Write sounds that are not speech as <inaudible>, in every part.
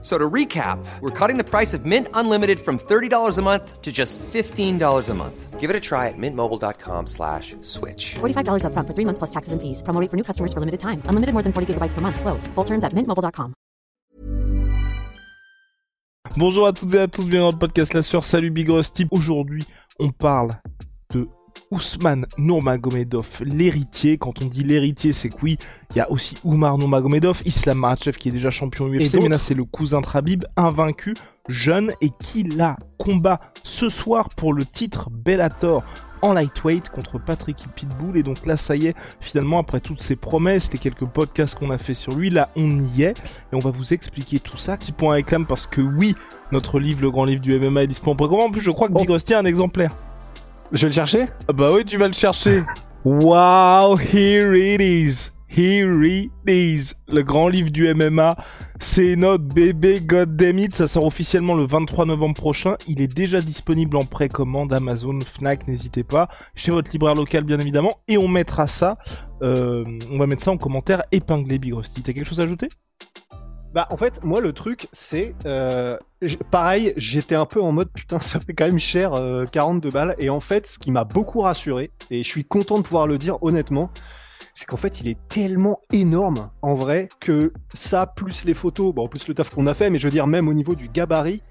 So to recap, we're cutting the price of Mint Unlimited from $30 a month to just $15 a month. Give it a try at mintmobile.com slash switch. $45 upfront for three months plus taxes and fees. Promo rate for new customers for limited time. Unlimited more than 40 gigabytes per month. Slows. Full terms at mintmobile.com. Bonjour à toutes et à tous, bienvenue dans le podcast La Sueur. Salut Big Rusty. Aujourd'hui, on parle de Ousmane Nurmagomedov, l'héritier. Quand on dit l'héritier, c'est que oui, il y a aussi Oumar Nurmagomedov, Islam Makhachev qui est déjà champion UFC, mais là c'est le cousin Trabib, invaincu, jeune et qui là combat ce soir pour le titre Bellator en lightweight contre Patrick Pitbull. Et donc là ça y est finalement après toutes ces promesses les quelques podcasts qu'on a fait sur lui là on y est. Et on va vous expliquer tout ça. Petit point à réclame parce que oui notre livre le grand livre du MMA est disponible en en plus je crois que Big Rusty a un exemplaire Je vais le chercher? Ah bah oui, tu vas le chercher. <laughs> wow, here it is. Here it is. Le grand livre du MMA. C'est notre bébé Goddamn Ça sort officiellement le 23 novembre prochain. Il est déjà disponible en précommande Amazon, Fnac, n'hésitez pas. Chez votre libraire local, bien évidemment. Et on mettra ça, euh, on va mettre ça en commentaire épinglé, Big Rusty. T'as quelque chose à ajouter? Bah en fait, moi le truc c'est... euh, pareil, j'étais un peu en mode putain <laughs> ça fait quand même cher, euh, 42 balles. Et en fait, ce qui m'a beaucoup rassuré, et je suis content de pouvoir le dire honnêtement, c'est qu'en fait il est tellement énorme en vrai que ça plus les photos, bon plus le taf qu'on a fait, mais je veux dire même au niveau du gabarit,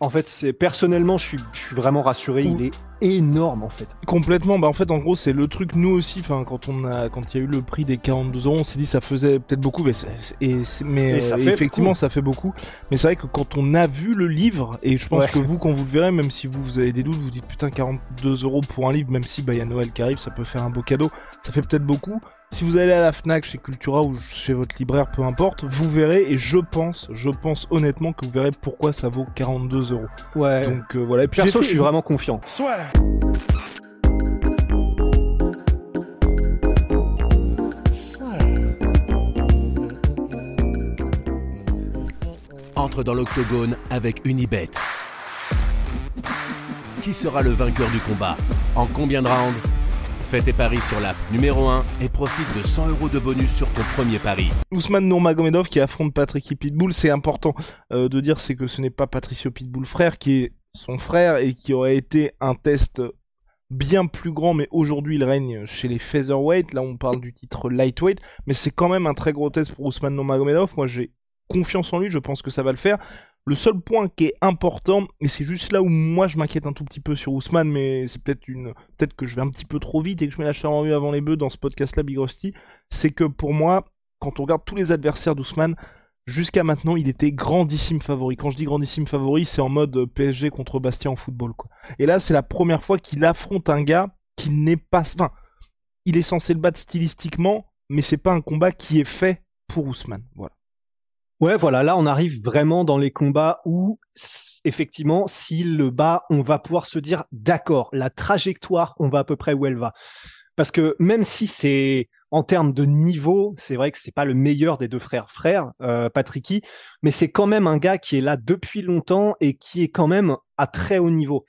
en fait c'est personnellement je suis, je suis vraiment rassuré, il est énorme en fait. Complètement, bah en fait en gros c'est le truc nous aussi, enfin quand on a quand il y a eu le prix des 42 euros, on s'est dit ça faisait peut-être beaucoup, mais, c'est- c'est- et c'est- mais Et ça fait effectivement beaucoup. ça fait beaucoup. Mais c'est vrai que quand on a vu le livre, et je pense Ouais. que vous quand vous le verrez, même si vous, vous avez des doutes, vous dites putain 42 euros pour un livre, même si bah il y a Noël qui arrive, ça peut faire un beau cadeau, ça fait peut-être beaucoup. Si vous allez à la Fnac, chez Cultura ou chez votre libraire, peu importe, vous verrez et je pense, je pense honnêtement que vous verrez pourquoi ça vaut 42 euros. Ouais. Donc euh, voilà. Et puis Perso, je suis vraiment confiant. entre dans l'octogone avec Unibet. Qui sera le vainqueur du combat? En combien de rounds? Fais tes paris sur l'app numéro 1 et profite de 100 euros de bonus sur ton premier pari. Ousmane Nurmagomedov qui affronte Patrick Pitbull, c'est important euh, de dire c'est que ce n'est pas Patricio Pitbull frère qui est son frère et qui aurait été un test bien plus grand mais aujourd'hui il règne chez les featherweight, là on parle du titre lightweight mais c'est quand même un très gros test pour Ousmane Nurmagomedov, moi j'ai confiance en lui, je pense que ça va le faire. Le seul point qui est important, et c'est juste là où moi je m'inquiète un tout petit peu sur Ousmane, mais c'est peut-être une, peut-être que je vais un petit peu trop vite et que je mets la chair en vue avant les bœufs dans ce podcast-là, Big Rusty, c'est que pour moi, quand on regarde tous les adversaires d'Ousmane, jusqu'à maintenant, il était grandissime favori. Quand je dis grandissime favori, c'est en mode euh, PSG contre Bastia en football, quoi. Et là, c'est la première fois qu'il affronte un gars qui n'est pas, enfin, il est censé le battre stylistiquement, mais c'est pas un combat qui est fait pour Ousmane. Voilà. Ouais, voilà, là on arrive vraiment dans les combats où effectivement, s'il le bat, on va pouvoir se dire d'accord, la trajectoire, on va à peu près où elle va. Parce que même si c'est en termes de niveau, c'est vrai que c'est pas le meilleur des deux frères frères, euh, Patricky, mais c'est quand même un gars qui est là depuis longtemps et qui est quand même à très haut niveau.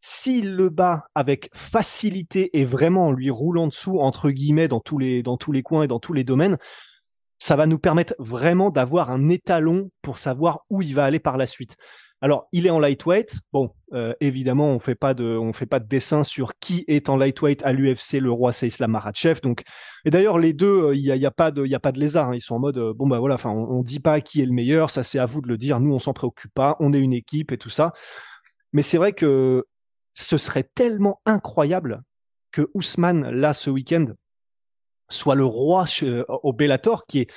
S'il le bat avec facilité et vraiment en lui roulant dessous entre guillemets dans tous les dans tous les coins et dans tous les domaines, ça va nous permettre vraiment d'avoir un étalon pour savoir où il va aller par la suite. Alors, il est en lightweight. Bon, euh, évidemment, on fait pas de, on fait pas de dessin sur qui est en lightweight à l'UFC. Le roi, c'est Islam Makhachev. Donc, et d'ailleurs, les deux, euh, il y a, il y a pas de, il a pas de lézard. hein. Ils sont en mode, euh, bon bah voilà. Enfin, on, on dit pas qui est le meilleur. Ça, c'est à vous de le dire. Nous, on s'en préoccupe pas. On est une équipe et tout ça. Mais c'est vrai que ce serait tellement incroyable que Ousmane là ce week-end soit le roi chez- au Bellator, qui est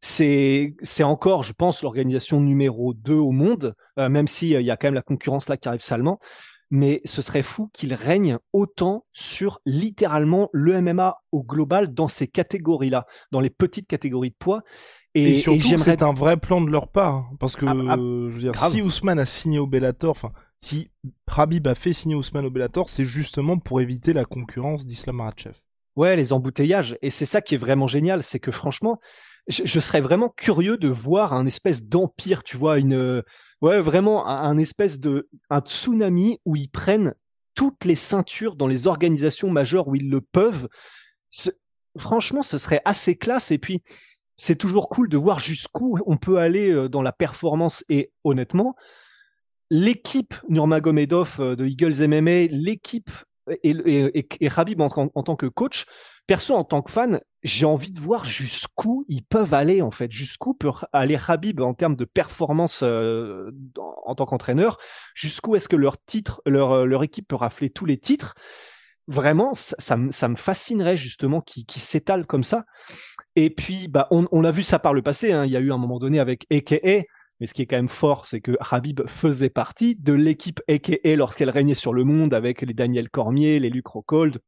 c'est c'est encore, je pense, l'organisation numéro 2 au monde, euh, même si euh, y a quand même la concurrence là qui arrive salement. Mais ce serait fou qu'il règne autant sur littéralement le MMA au global dans ces catégories-là, dans les petites catégories de poids. Et, Et, surtout, c'est un vrai plan de leur part. hein, parce que, Ah, ah, euh, je veux dire, grave. si Ousmane a signé au Bellator, enfin, si Habib a fait signer Ousmane au Bellator, c'est justement pour éviter la concurrence d'Islam Makhachev. Ouais, les embouteillages. Et c'est ça qui est vraiment génial, c'est que franchement, je, serais vraiment curieux de voir un espèce d'empire, tu vois, une, ouais, vraiment un, espèce de un tsunami où ils prennent toutes les ceintures dans les organisations majeures où ils le peuvent. Franchement, ce serait assez classe. Et puis, c'est toujours cool de voir jusqu'où on peut aller euh, dans la performance. Et honnêtement, l'équipe Nurmagomedov euh, de Eagles MMA, l'équipe et, et, Habib en, tant que coach, perso en tant que fan, j'ai envie de voir jusqu'où ils peuvent aller en fait, jusqu'où peut aller Habib en termes de performance euh, en, tant qu'entraîneur, jusqu'où est-ce que leur titre, leur, euh, leur équipe peut rafler tous les titres. Vraiment, ça, ça, me fascinerait justement qui, qui s'étale comme ça. Et puis, bah, on, on a vu ça par le passé. Hein. Il y a eu un moment donné avec AKA, mais ce qui est quand même fort, c'est que Habib faisait partie de l'équipe AKA lorsqu'elle régnait sur le monde avec les Daniel Cormier, les Luc Rockhold,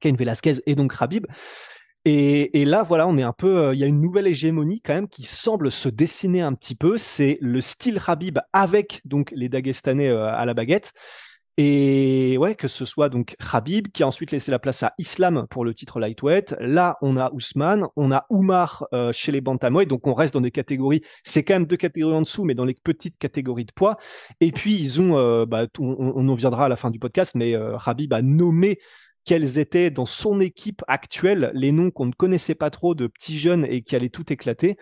Cain Velasquez et donc Habib. Et, là, voilà, on est un peu, euh, il y a une nouvelle hégémonie quand même qui semble se dessiner un petit peu. C'est le style Habib avec donc les Dagestanais euh, à la baguette. Et ouais, que ce soit donc Khabib qui a ensuite laissé la place à Islam pour le titre lightweight. Là, on a Ousmane, on a Oumar euh, chez les bantamweight. Donc on reste dans des catégories. C'est quand même deux catégories en dessous, mais dans les petites catégories de poids. Et puis ils ont, euh, bah, on, en viendra à la fin du podcast, mais euh, Khabib a nommé quels étaient dans son équipe actuelle les noms qu'on ne connaissait pas trop de petits jeunes et qui allaient tout éclater.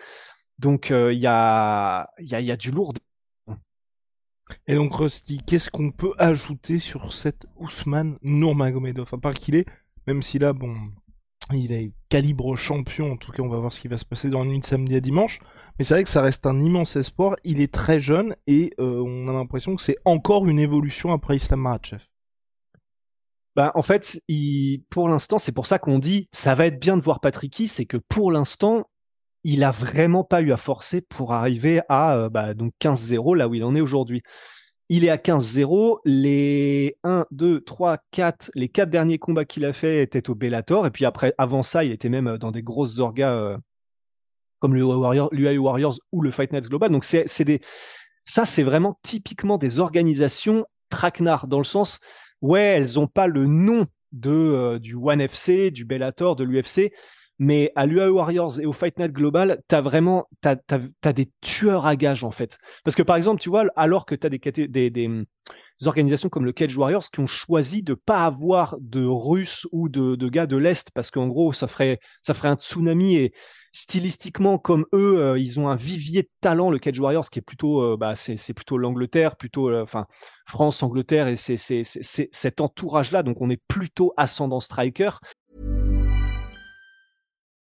Donc il y a, y, a, y a du lourd et donc Rusty, qu'est-ce qu'on peut ajouter sur cet Ousmane Nourmagomedov À part qu'il est, même si là, bon, il est calibre champion, en tout cas on va voir ce qui va se passer dans la nuit de samedi à dimanche, mais c'est vrai que ça reste un immense espoir, il est très jeune et euh, on a l'impression que c'est encore une évolution après Islam Makhachev. Bah, en fait, pour l'instant, c'est pour ça qu'on dit ça va être bien de voir Patricky, c'est que pour l'instant, il a vraiment pas eu à forcer pour arriver à euh, bah, 15-0 là où il en est aujourd'hui. Il est à 15-0. Les 1, 2, 3, 4, les quatre derniers combats qu'il a fait étaient au Bellator. Et puis après, avant ça, il était même dans des grosses orgas euh, comme l'UAE Warriors, Warriors ou le Fight Nights Global. Donc c'est, des, ça, c'est vraiment typiquement des organisations traquenard dans le sens, ouais, elles n'ont pas le nom de euh, du One FC, du Bellator, de l'UFC, mais à l'UAE Warriors et au Fight Night Global, t'as vraiment, t'as, t'as, des tueurs à gages, en fait. Parce que par exemple, tu vois, alors que t'as des, des, des, des, organisations comme le Cage Warriors qui ont choisi de pas avoir de Russes ou de, de gars de l'Est, parce qu'en gros, ça ferait, ça ferait un tsunami et stylistiquement, comme eux, euh, ils ont un vivier de talent, le Cage Warriors, qui est plutôt, euh, bah, c'est, c'est plutôt l'Angleterre, plutôt, euh, enfin, France, Angleterre, et c'est, c'est, c'est cet entourage-là. Donc, on est plutôt ascendant striker.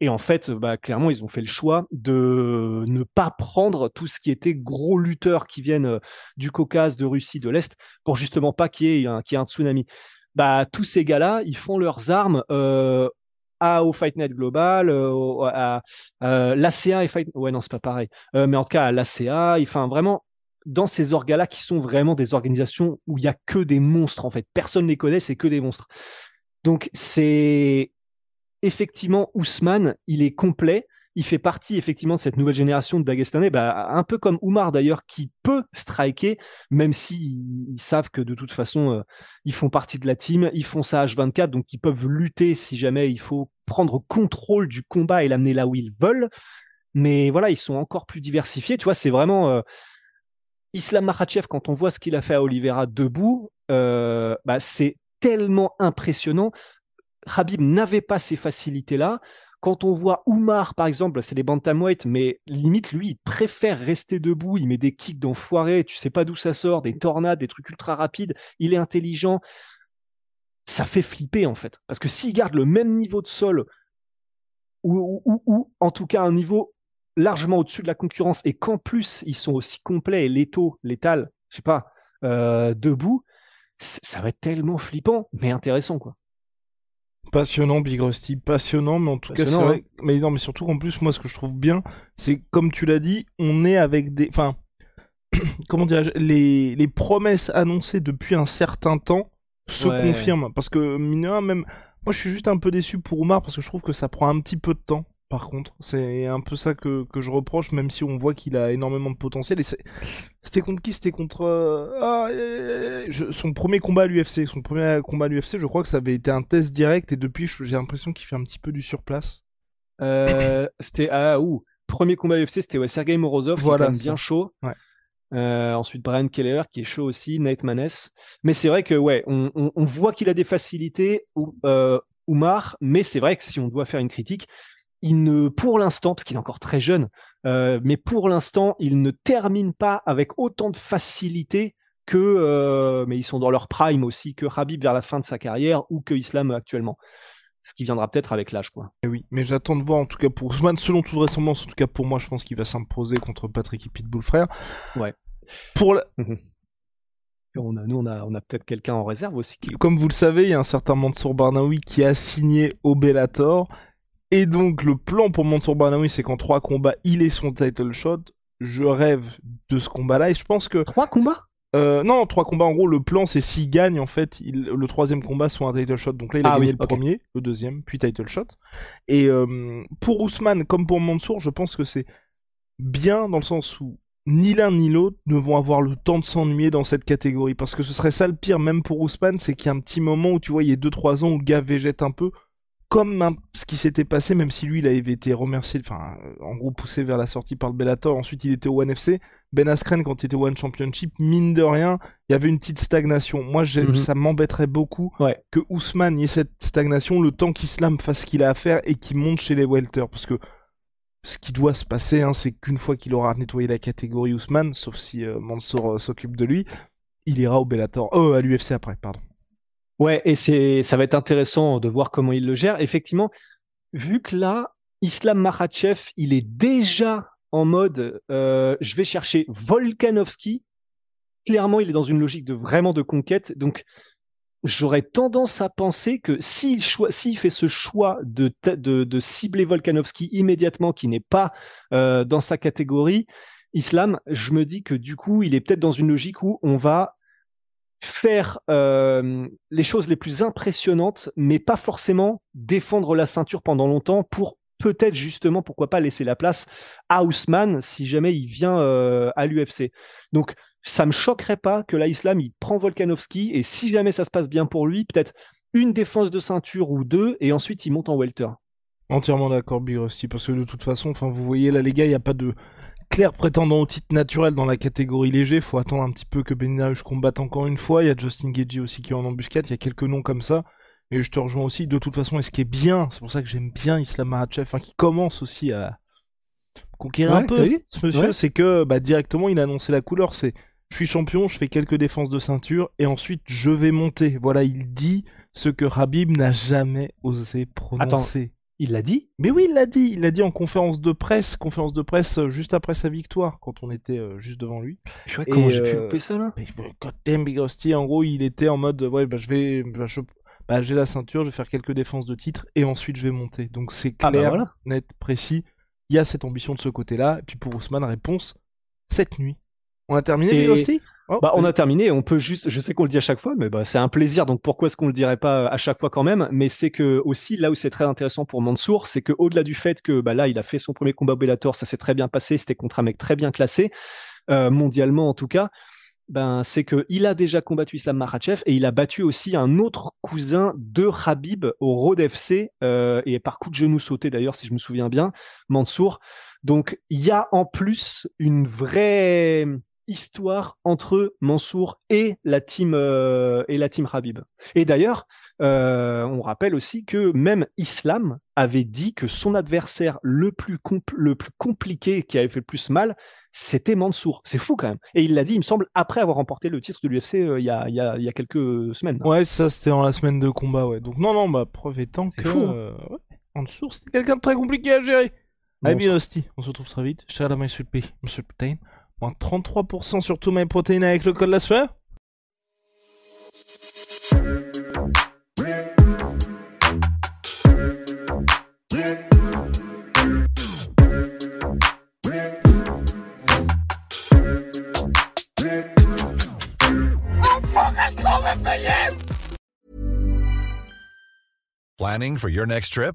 Et en fait, bah, clairement, ils ont fait le choix de ne pas prendre tout ce qui était gros lutteurs qui viennent euh, du Caucase, de Russie, de l'Est, pour justement pas qu'il y, ait un, un tsunami. Bah, tous ces gars-là, ils font leurs armes euh, à, au Fight Global, euh, à, euh, l'ACA Fight... Ouais, non, c'est pas pareil. Mais en tout cas, à l'ACA, enfin, vraiment, dans ces orgas-là qui sont vraiment des organisations où il y a que des monstres, en fait. Personne ne les connaît, c'est que des monstres. Donc, c'est effectivement, Ousmane, il est complet. Il fait partie effectivement de cette nouvelle génération de Dagestanais, bah, un peu comme Oumar d'ailleurs, qui peut striker, même s'ils ils savent que de toute façon, euh, ils font partie de la team, ils font ça H24, donc ils peuvent lutter si jamais il faut prendre contrôle du combat et l'amener là où ils veulent. Mais voilà, ils sont encore plus diversifiés. Tu vois, c'est vraiment euh, Islam Makhachev, quand on voit ce qu'il a fait à Oliveira debout, euh, bah, c'est tellement impressionnant. Habib n'avait pas ces facilités-là. Quand on voit Oumar, par exemple, c'est des bantamweight, mais limite, lui, il préfère rester debout. Il met des kicks d'enfoiré, tu sais pas d'où ça sort, des tornades, des trucs ultra rapides. Il est intelligent. Ça fait flipper, en fait. Parce que s'il garde le même niveau de sol, ou, en tout cas un niveau largement au-dessus de la concurrence, et qu'en plus, ils sont aussi complets et létaux, létal, je sais pas, euh, debout, ça va être tellement flippant, mais intéressant, quoi. Passionnant, Big Rusty, passionnant, mais en tout cas, c'est vrai. Mais non, mais surtout qu'en plus, moi, ce que je trouve bien, c'est comme tu l'as dit, on est avec des. Enfin, <clears throat> comment dirais-je les... les promesses annoncées depuis un certain temps se Ouais. confirment. Parce que, mine de rien, même. Moi, je suis juste un peu déçu pour Oumar parce que je trouve que ça prend un petit peu de temps. Par contre, c'est un peu ça que, que je reproche, même si on voit qu'il a énormément de potentiel. Et c'est- c'était contre qui? C'était contre euh, ah, euh, je- son premier combat à l'UFC. Son premier combat à l'UFC, je crois que ça avait été un test direct. Et depuis, j'ai l'impression qu'il fait un petit peu du surplace. Euh, <coughs> c'était ah ouh, premier combat UFC, c'était ouais, Sergei Morozov Voilà, qui est quand même ça. bien chaud. Ouais. Ensuite Brian Keller qui est chaud aussi, Nate Maness. Mais c'est vrai que ouais, on, on- on voit qu'il a des facilités, ou- euh, Oumar. Mais c'est vrai que si on doit faire une critique, il ne, pour l'instant, parce qu'il est encore très jeune, euh, mais pour l'instant, il ne termine pas avec autant de facilité que, euh, mais ils sont dans leur prime aussi, que Habib vers la fin de sa carrière ou que Islam actuellement. Ce qui viendra peut-être avec l'âge, quoi. Et oui, mais j'attends de voir en tout cas pour Ousmane, selon toute vraisemblance, en tout cas pour moi, je pense qu'il va s'imposer contre Patrick et Pitbull frère. Ouais. Pour la- <laughs> On a, nous, on a, on a peut-être quelqu'un en réserve aussi. Qui... Comme vous le savez, il y a un certain Mansour Barnaoui qui a signé au Bellator. Et donc, le plan pour Mansour Barnaoui, c'est qu'en trois combats, il ait son title shot. Je rêve de ce combat-là. Et je pense que. Trois combats? Euh, non, trois combats, en gros, le plan, c'est s'il gagne, en fait, il- le troisième combat soit un title shot. Donc là, il a Ah gagné oui, le premier, le deuxième, puis title shot. Et euh, pour Ousmane, comme pour Mansour, je pense que c'est bien dans le sens où ni l'un ni l'autre ne vont avoir le temps de s'ennuyer dans cette catégorie. Parce que ce serait ça le pire, même pour Ousmane, c'est qu'il y a un petit moment où tu vois, il y a 2-3 ans où le gars végète un peu. Comme un- ce qui s'était passé, même si lui, il avait été remercié, enfin, euh, en gros, poussé vers la sortie par le Bellator. Ensuite, il était au One FC. Ben Askren, quand il était au One Championship, mine de rien, il y avait une petite stagnation. Moi, Mhm. ça m'embêterait beaucoup Ouais. que Ousmane y ait cette stagnation, le temps qu'Islam fasse ce qu'il a à faire et qu'il monte chez les welters. Parce que ce qui doit se passer, hein, c'est qu'une fois qu'il aura nettoyé la catégorie Ousmane, sauf si euh, Mansour euh, s'occupe de lui, il ira au Bellator. Oh, à l'UFC après, pardon. Ouais, et c'est, ça va être intéressant de voir comment il le gère. Effectivement, vu que là, Islam Makhachev, il est déjà en mode, euh, je vais chercher Volkanovski. Clairement, il est dans une logique de vraiment de conquête. Donc, j'aurais tendance à penser que s'il s'il fait ce choix de, de, de cibler Volkanovski immédiatement, qui n'est pas euh, dans sa catégorie, Islam, je me dis que du coup, il est peut-être dans une logique où on va faire euh, les choses les plus impressionnantes, mais pas forcément défendre la ceinture pendant longtemps pour peut-être justement, pourquoi pas laisser la place à Ousmane si jamais il vient euh, à l'UFC. Donc, ça me choquerait pas que là, Islam, il prend Volkanovski et si jamais ça se passe bien pour lui, peut-être une défense de ceinture ou deux et ensuite il monte en welter. Entièrement d'accord, Big Rusty, parce que de toute façon, vous voyez là, les gars, il n'y a pas de clair prétendant au titre naturel dans la catégorie léger. Faut attendre un petit peu que Beninarush combatte encore une fois. Il y a Justin Gagey aussi qui est en embuscade. Il y a quelques noms comme ça. Et je te rejoins aussi. De toute façon, et ce qui est bien, c'est pour ça que j'aime bien Islam Makhachev, enfin, qui commence aussi à conquérir un Ouais, peu ce monsieur, Ouais. c'est que bah, directement, il a annoncé la couleur. C'est je suis champion, je fais quelques défenses de ceinture et ensuite je vais monter. Voilà, il dit ce que Habib n'a jamais osé prononcer. Il l'a dit Mais oui, il l'a dit. Il l'a dit en conférence de presse, conférence de presse euh, juste après sa victoire, quand on était euh, juste devant lui. Comment j'ai pu euh, louper ça là Mais euh, God damn Big Rusty, en gros, il était en mode, ouais, bah je vais, bah, je- bah, j'ai la ceinture, je vais faire quelques défenses de titre et ensuite je vais monter. Donc c'est Ah clair, bah voilà. net, précis. Il y a cette ambition de ce côté-là. Et puis pour Ousmane, réponse cette nuit. On a terminé Et- Big Rusty? Oh, Bah, on a terminé. On peut juste, je sais qu'on le dit à chaque fois, mais bah, c'est un plaisir. Donc pourquoi est-ce qu'on le dirait pas à chaque fois quand même? Mais c'est que aussi là où c'est très intéressant pour Mansour, c'est que au-delà du fait que bah, là il a fait son premier combat au Bellator, ça s'est très bien passé, c'était contre un mec très bien classé euh, mondialement en tout cas. Ben c'est que il a déjà combattu Islam Makhachev et il a battu aussi un autre cousin de Habib au Road FC euh, et par coup de genou sauté d'ailleurs si je me souviens bien, Mansour. Donc il y a en plus une vraie histoire entre Mansour et la team euh, et la team Habib. Et d'ailleurs, euh, on rappelle aussi que même Islam avait dit que son adversaire le plus le plus compliqué qui avait fait le plus mal, c'était Mansour. C'est fou quand même. Et il l'a dit, il me semble, après avoir remporté le titre de l'UFC euh, il y, a, il y, a, il y a quelques semaines. Ouais, ça c'était en la semaine de combat, ouais. Donc non, non, bah preuve étant que fou, hein. euh, ouais, dessous, c'était quelqu'un de très compliqué à gérer. Big Rusty, on se retrouve très vite. À Monsieur P, Monsieur Protein. 33% sur tout mes protéines avec le code la sphère Planning for your next trip?